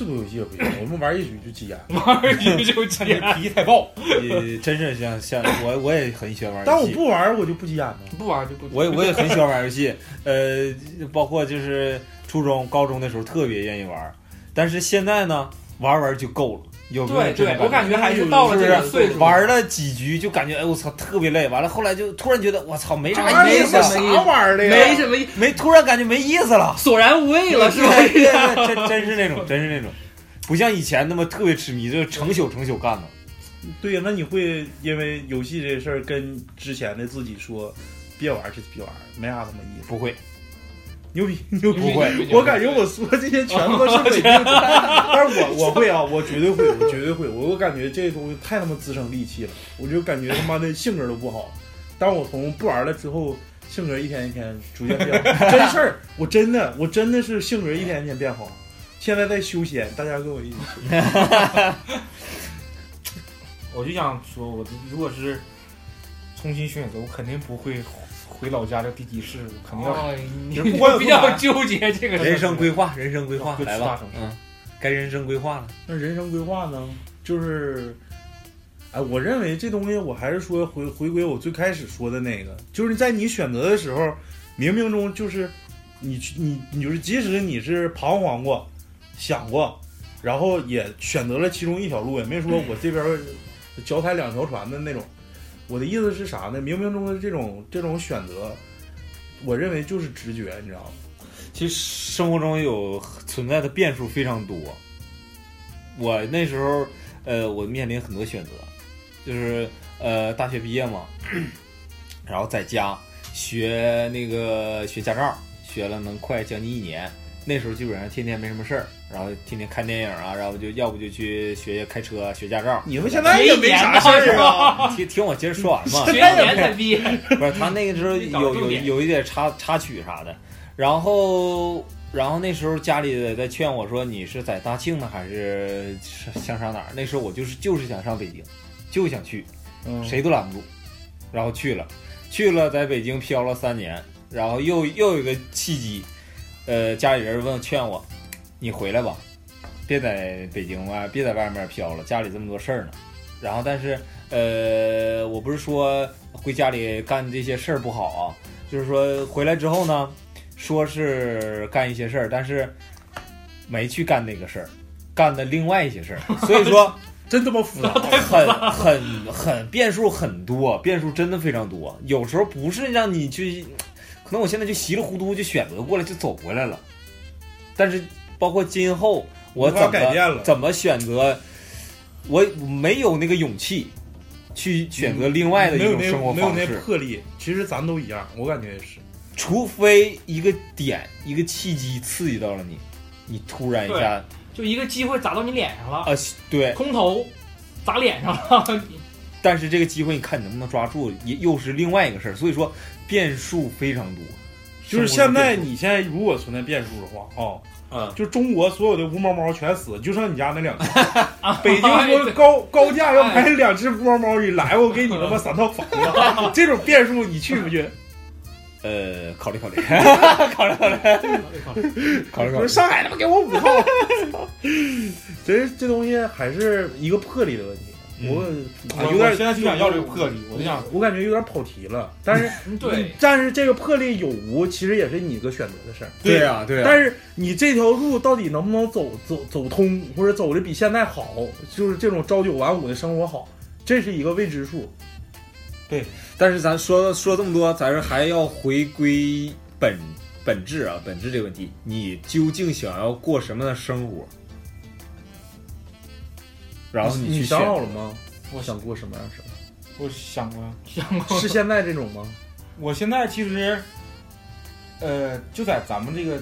适度游戏也不行，我们玩一局就急眼。玩一局就急眼 脾气太暴。呃，真是像像我我也很喜欢玩但我游戏，不玩我就不急眼了。不玩就不。我也我也很喜欢玩游戏，呃，包括就是初中、高中的时候特别愿意玩，但是现在呢，玩玩就够了，有没有对这种对，我感觉觉还是到了这个岁数，玩了几局就感觉哎我操特别累，完了后来就突然觉得我操没啥意思了，啥玩意儿的呀？没什么意，没突然感觉没意思了，索然无味了，是吧？对对对，真真是那种，真是那种，不像以前那么特别痴迷，就是成宿成宿干的。对呀，那你会因为游戏这事儿跟之前的自己说，别玩就别玩，没啥他妈意思。不会，牛逼牛逼！不会我感觉我说这些全部都是伪命题，但是我我会啊，我绝对会，我绝对会。我我感觉这东西太他妈滋生戾气了，我就感觉他妈的性格都不好。但我从不玩了之后，性格一天一天逐渐变好，真事儿，我真的我真的是性格一天一天变好。现在在修仙，大家跟我一起修。我就想说，我如果是重新选择，我肯定不会回老家的地级市，肯定要哦，你不管比较纠结这个人生规划，人生规划来吧嗯，该人生规划了。那人生规划呢？就是，哎，我认为这东西，我还是说回回归我最开始说的那个，就是在你选择的时候，冥冥中就是你去你你就是，即使你是彷徨过、想过，然后也选择了其中一条路，也没说我这边儿脚踩两条船的那种。我的意思是啥呢？冥冥中的这种这种选择，我认为就是直觉，你知道吗？其实生活中有存在的变数非常多。我那时候，呃，我面临很多选择，就是呃，大学毕业嘛，然后在家学那个学驾照，学了能快将近一年。那时候基本上天天没什么事儿，然后天天看电影啊，然后就要不就去学学开车、学驾照。你们现在也没啥事儿啊。听听我接着说完嘛。学一年才毕业，不是他那个时候有有有一点插插曲啥的，然后然后那时候家里在劝我说你是在大庆呢还是想上哪儿？那时候我就是就是想上北京，就想去，嗯谁都拦不住，然后去了，去了在北京漂了三年，然后又又有一个契机，呃，家里人问劝我，你回来吧，别在北京外，别在外面飘了，家里这么多事儿呢。然后但是呃，我不是说回家里干这些事儿不好啊，就是说回来之后呢，说是干一些事儿，但是没去干那个事儿，干的另外一些事儿，所以说。真他妈复杂。很很很变数很多，变数真的非常多。有时候不是让你去，可能我现在就稀里糊涂就选择过来就走回来了，但是包括今后我怎改变了么怎么选择，我没有那个勇气去选择另外的一种生活没有那方式，魄力，其实咱都一样，我感觉也是。除非一个点一个契机刺激到了你，你突然一下就一个机会砸到你脸上了，啊对，空投砸脸上了，但是这个机会你看你能不能抓住，也又是另外一个事儿。所以说变数非常多。就是现在，你现在如果存在变数的话，啊、嗯，就中国所有的无毛猫全死，就剩你家那两只。北京说高 高价要买两只无毛猫，你来我给你他妈三套房子，这种变数你去不去？呃，考虑考虑，考虑考虑，考虑考虑。说上海他妈给我五套，这这东西还是一个魄力的问题。我我有点现在就想要这个魄力，我就想我感觉有点跑题了，但是对，但是这个魄力有无，其实也是你一个选择的事儿。对呀、对呀、但是你这条路到底能不能走走走通，或者走的比现在好，就是这种朝九晚五的生活好，这是一个未知数。对但是咱说说这么多，咱是还要回归本本质啊，本质这个问题，你究竟想要过什么样的生活？然后你去选想好了吗？我我想过什么样生活我想过，想过？是现在这种吗？我现在其实，呃，就在咱们这个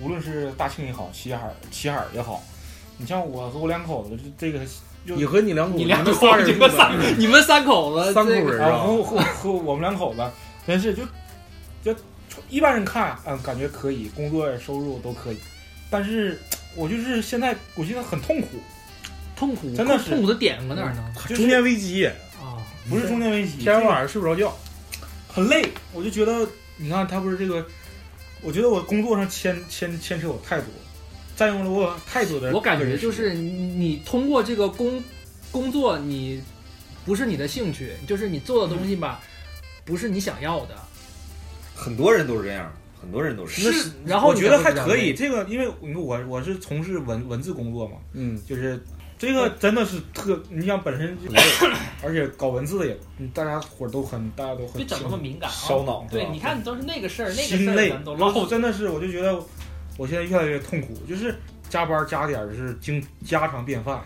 无无论是大庆也好，齐齐海齐海也好，你像我和我两口子，这个就你和你两口子，你两们口子，你们三，你们三口子，三口人啊，和和和我们两口子，真是就就一般人看，嗯，感觉可以，工作收入都可以，但是我就是现在，我现在很痛苦，痛苦，真的是。痛苦的点搁哪儿呢？就中年危机，啊，不是中年危机，天天晚上睡不着觉。很累，我就觉得，你看他不是这个，我觉得我工作上牵牵牵扯我太多，占用了我太多的，我感觉就是你你通过这个工工作，你不是你的兴趣，就是你做的东西吧，不是你想要的，很多人都是这样，很多人都是。是，然后我觉得还可以，这个因为你说我我是从事文文字工作嘛，嗯，就是这个真的是特，你想本身就 而且搞文字的也，嗯大家伙都很，大家都很就整那么敏感啊，烧脑对，你看都是那个事儿，那个事儿心累。咱都，唠真的是我就觉得我现在越来越痛苦，就是加班加点儿是经家常便饭。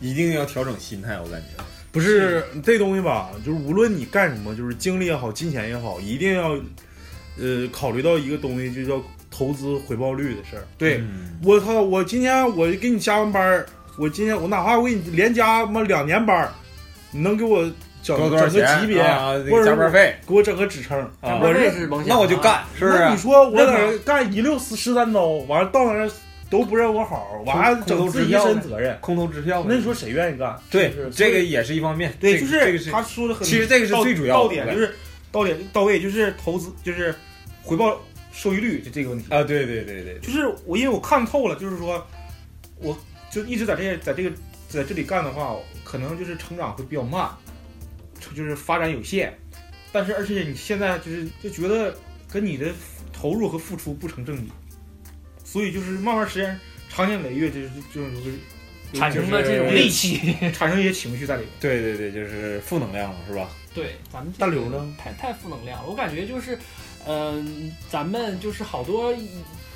一定要调整心态，我感觉。不是这东西吧，就是无论你干什么，就是精力也好，金钱也好，一定要呃考虑到一个东西，就叫投资回报率的事儿。对，嗯。我操，我今天我给你加完班儿，我今天我哪怕我给你连加妈两年班儿，你能给我整多多少整个钱级别，啊？或者个加班费，给我整个职称。啊我我这是甭想啊那我就干，是不是？那你说我在那干一溜十十三刀，完了到那儿都不认我好，完还整自己一身责任。空头支票。那你说谁愿意干？对这个也是一方面，对，就是他说的很，其实这个是最主要的到点，就是到点到位，就是投资，就是回报收益率就这个问题。啊，对对对对，就是我因为我看透了，就是说，我就一直在这在这个在这里干的话，可能就是成长会比较慢，就是发展有限。但是而且你现在就是就觉得跟你的投入和付出不成正比，所以就是慢慢时间长年累月就是就是产生了这种戾气。产生一些情绪在里面。对对对，就是负能量了，是吧？对，咱们大刘呢太太负能量了。我感觉就是，嗯、咱们就是好多，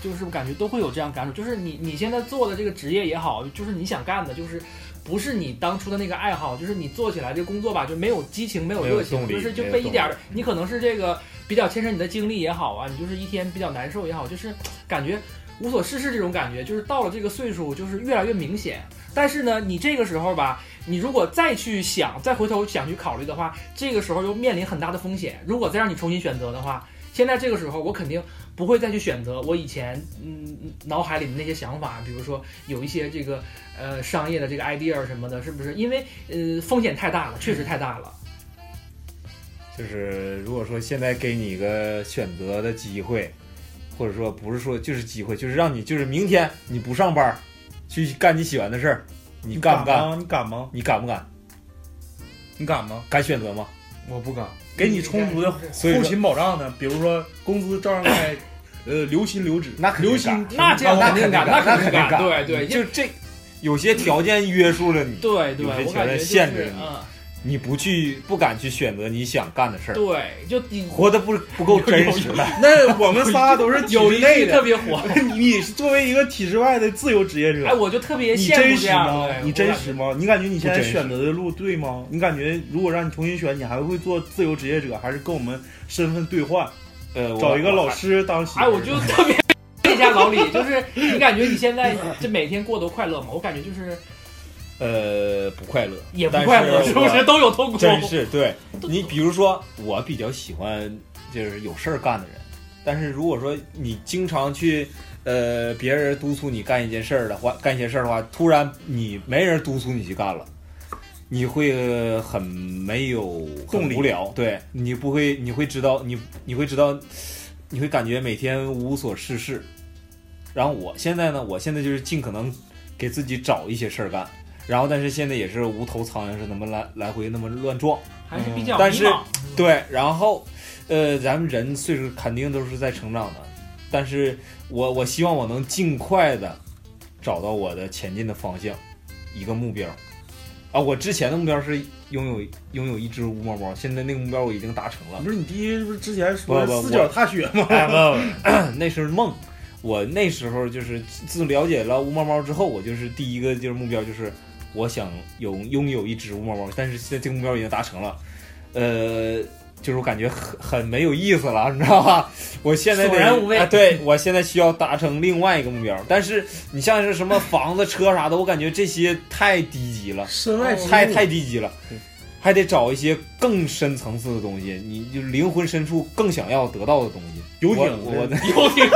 就是我感觉都会有这样感触，就是你你现在做的这个职业也好，就是你想干的，就是不是你当初的那个爱好，就是你做起来这个工作吧，就没有激情，没有热情，就是就被一点儿，你可能是这个比较牵扯你的精力也好啊，你就是一天比较难受也好，就是感觉无所事事这种感觉，就是到了这个岁数，就是越来越明显。但是呢，你这个时候吧，你如果再去想，再回头想去考虑的话，这个时候又面临很大的风险。如果再让你重新选择的话，现在这个时候我肯定不会再去选择我以前嗯脑海里的那些想法，比如说有一些这个呃商业的这个 idea 什么的，是不是？因为呃风险太大了，确实太大了。就是如果说现在给你一个选择的机会，或者说不是说就是机会，就是让你就是明天你不上班，去干你喜欢的事儿，你干不干？你敢吗？你敢不敢？你敢吗？敢选择吗？我不敢，给你充足的后勤保障呢？比如说工资照样开，呃，留薪留职，那肯定留薪干。那这样那肯定干，那肯定干，对对，就这有些条件约束了你，对对，有些条件限制你。嗯，你不去不敢去选择你想干的事儿，对，就你活得不不够真实了。那我们仨都是体制内的，句特别火，你是作为一个体制外的自由职业者哎，，我就特别你羡真实慕这样吗的。？你真实吗？你感觉你现在选择的路对吗？你感觉如果让你重新选，你还会做自由职业者，还是跟我们身份兑换，呃，找一个老师当媳妇儿？哎，我就特别 问一下老李，就是你感觉你现在这每天过得快乐吗？我感觉就是呃不快乐，也不快乐，但是是不是都有痛苦？真是对你，比如说，我比较喜欢就是有事儿干的人，但是如果说你经常去，呃，别人督促你干一件事儿的话，干一些事儿的话，突然你没人督促你去干了，你会很没有动力很无聊，对你不会，你会知道，你你会知道，你会感觉每天无所事事。然后我现在呢，我现在就是尽可能给自己找一些事儿干。然后，但是现在也是无头苍蝇似的，那么来来回那么乱撞，还是比较但是迷茫对，然后，呃，咱们人岁数肯定都是在成长的，但是我我希望我能尽快的找到我的前进的方向，一个目标。啊，我之前的目标是拥有拥有一只无毛猫，现在那个目标我已经达成了。不是你第一不是之前说四脚踏雪吗？哎，不不，那是梦。我那时候就是自了解了无毛猫之后，我就是第一个就是目标就是我想有拥有一只无毛猫，但是现在这个目标已经达成了，呃，就是我感觉很很没有意思了，你知道吧？我现在得索然无味啊对我现在需要达成另外一个目标，但是你像是什么房子、车啥的，我感觉这些太低级了。身外太太低级了，还得找一些更深层次的东西，你就灵魂深处更想要得到的东西。游艇我我的游艇、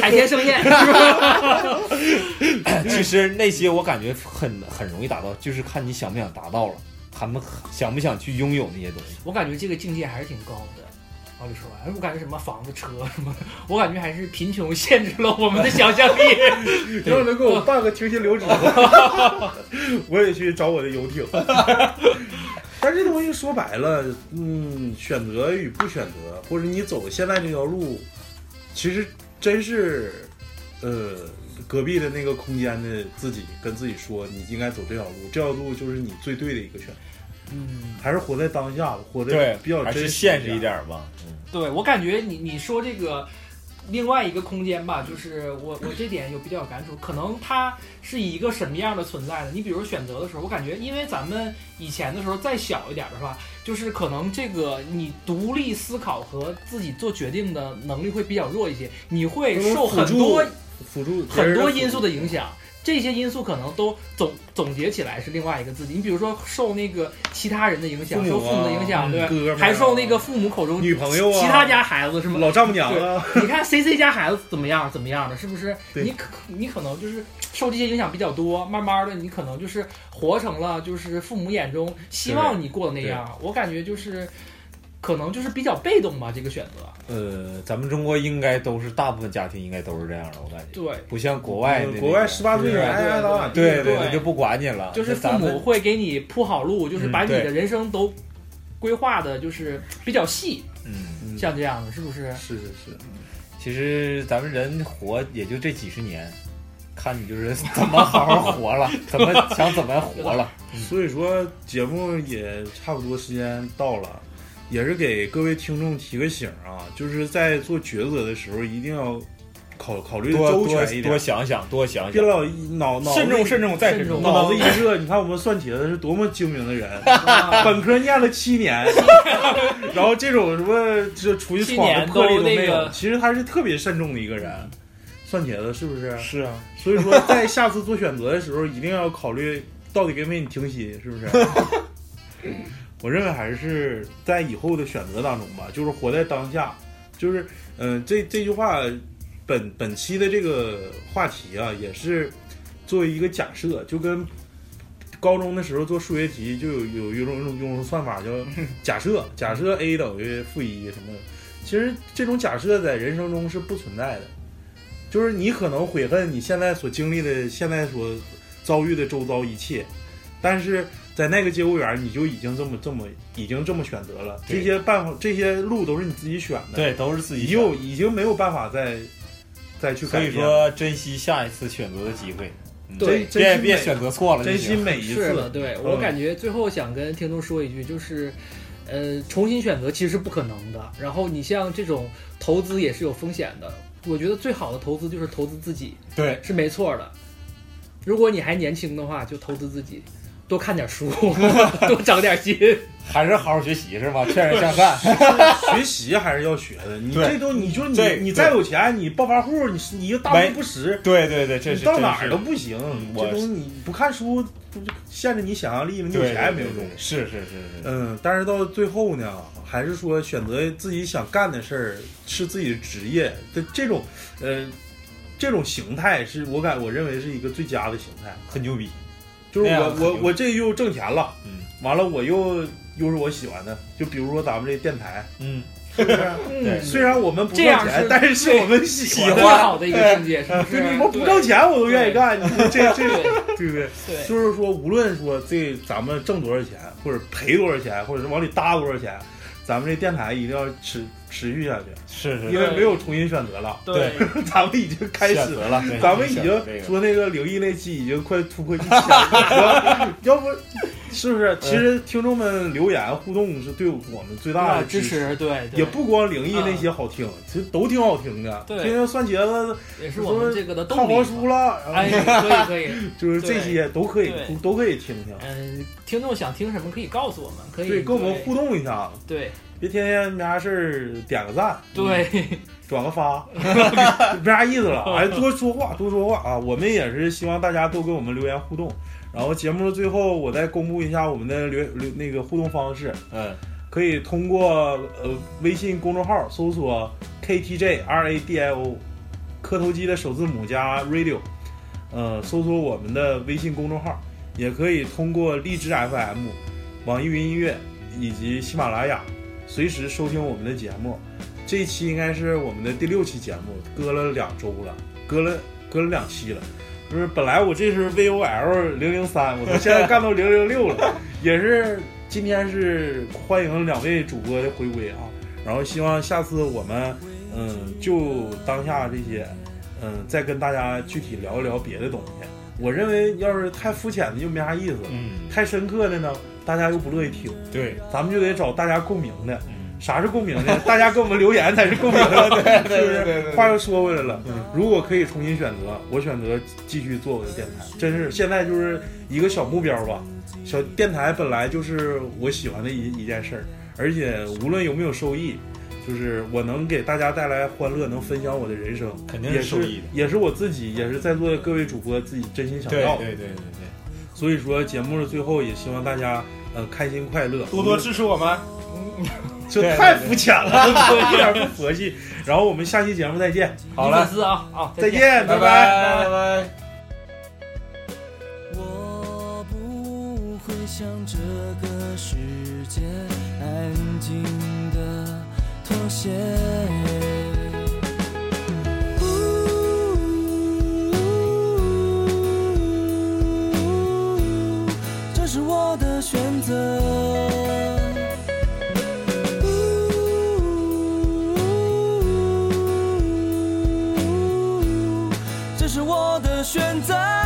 海天盛宴，是吧？其实那些我感觉很很容易达到，就是看你想不想达到了，他们想不想去拥有那些东西。我感觉这个境界还是挺高的。老李说完，我感觉什么房子、车什么，我感觉还是贫穷限制了我们的想象力。要是能给我办个停薪留职，我也去找我的游艇。但这东西说白了，嗯，选择与不选择，或者你走现在这条路，其实真是，呃，隔壁的那个空间的自己跟自己说，你应该走这条路，这条路就是你最对的一个选择。嗯，还是活在当下，活对比较，真实是现实一一。点吧。嗯对我感觉你你说这个另外一个空间吧，就是我我这点有比较有感触，可能它是以一个什么样的存在呢？你比如选择的时候，我感觉因为咱们以前的时候再小一点的话，就是可能这个你独立思考和自己做决定的能力会比较弱一些，你会受很多辅助很多因素的影响。这些因素可能都总总结起来是另外一个自己。你比如说受那个其他人的影响，受父母的影响，啊对，还受那个父母口中女朋友啊其他家孩子是吗？老丈母娘啊，你看 C C 家孩子怎么样怎么样的，是不是？你可你可能就是受这些影响比较多，慢慢的你可能就是活成了就是父母眼中希望你过的那样。我感觉就是可能就是比较被动吧，这个选择。呃，咱们中国应该都是大部分家庭应该都是这样的，我感觉，对，不像国外那国外十八岁是吧爱爱咋咋地，对对对就不管你了，就是父母会给你铺好路，就是把你的人生都规划的，就是比较细，嗯，嗯像这样的，是不是？是是是，其实咱们人活也就这几十年，看你就是 怎么好好活了，怎么想怎么活了。所以说节目也差不多时间到了，也是给各位听众提个醒啊，就是在做抉择的时候一定要考考虑周全一点多，想想，多想想，别老脑脑慎重慎重再慎重。脑子一热，你看我们算茄子是多么精明的人，本科念了七年，然后这种什么这出去闯的魄力都没有。其实他是特别慎重的一个人，算茄子是不是？是啊，所以说在下次做选择的时候，一定要考虑到底给没给你停薪，是不是？我认为还是在以后的选择当中吧，就是活在当下，就是嗯、呃这这句话本本期的这个话题啊，也是作为一个假设，就跟高中的时候做数学题就有有一种一种用种算法叫 假设，假设 a 等于负一什么的。其实这种假设在人生中是不存在的，就是你可能悔恨你现在所经历的、现在所遭遇的周遭一切，但是在那个节骨眼儿，你就已经这么这么已经这么选择了，这些办法、这些路都是你自己选的，，对，都是自己已选经已经没有办法再再去所以改变。了。说珍惜下一次选择的机会，嗯对别珍惜每别选择错了珍，惜每一是的，次，对嗯。我感觉最后想跟听众说一句，就是，呃，重新选择其实是不可能的。然后你像这种投资也是有风险的，我觉得最好的投资就是投资自己，对，是没错的。如果你还年轻的话，就投资自己，多看点书，多长点心。还是好好学习是吗？劝人向善，学习还是要学的。你这都你就你你再有钱，你暴发户，你你一个大没门不实，对对对，这是你到哪儿都不行。我这东西你不看书，不就限制你想象力吗？你有钱也没有用。是是是是，嗯，但是到最后呢，还是说选择自己想干的事儿，是自己的职业的这种，呃，这种形态是我感我认为是一个最佳的形态。很牛逼，就是我我我这又挣钱了，嗯完了我又又是我喜欢的，就比如说咱们这电台，嗯，是不是？嗯，虽然我们不挣钱，但是是我们喜欢最。好的一个境界，是不？是你们不挣钱，我都愿意干。你说这 这对对不对？对，就是说，无论说这咱们挣多少钱，或者赔多少钱，或者是往里搭多少钱，咱们这电台一定要持持续下去，是是因为没有重新选择了，对，咱们已经开始了。咱们已经说那个灵异那期已经快突破一千了，要不是不是？其实听众们留言互动是对我们最大的支持，持，对，对。也不光灵异那些好听，其实都挺好听的。对。天天算茄子也是我们这个的看。黄书了，然哎，后可以可以，就是这些都可以对。都可以听听。嗯，听众想听什么可以告诉我们，可以对，跟我们互动一下，对。别天天没啥事儿点个赞，对转个发，没啥意思了。哎，多说话，多说话啊！我们也是希望大家多跟我们留言互动。然后节目的最后，我再公布一下我们的留留那个互动方式，嗯，可以通过呃微信公众号搜索 KTJ R A D I O，磕头机的首字母加 radio，呃，搜索我们的微信公众号，也可以通过荔枝 FM、网易云音乐以及喜马拉雅随时收听我们的节目。这一期应该是我们的第六期节目，隔了两周了，隔了隔了两期了。就是本来我这是 VOL 零零三，我从现在 干到零零六了，也是今天是欢迎两位主播的回归啊。然后希望下次我们嗯就当下这些嗯再跟大家具体聊一聊别的东西。我认为要是太肤浅的就没啥意思，嗯，太深刻的呢大家又不乐意听，对，咱们就得找大家共鸣的。嗯，啥是共鸣呢？大家给我们留言才是共鸣的，对对？对对对话又说回来了嗯，如果可以重新选择，我选择继续做我的电台。真是现在就是一个小目标吧。小电台本来就是我喜欢的一一件事儿，而且无论有没有收益，就是我能给大家带来欢乐，能分享我的人生，肯定也是是受益的。也是我自己，也是在座的各位主播自己真心想要的。对对对对，所以说节目的最后也希望大家呃开心快乐，多多支持我们。这太肤浅了，一点不佛系。然后我们下期节目再见，好了粉，丝啊啊，再见，拜拜拜拜拜。我不会想这个世界安静的妥协。这是我的选择。选择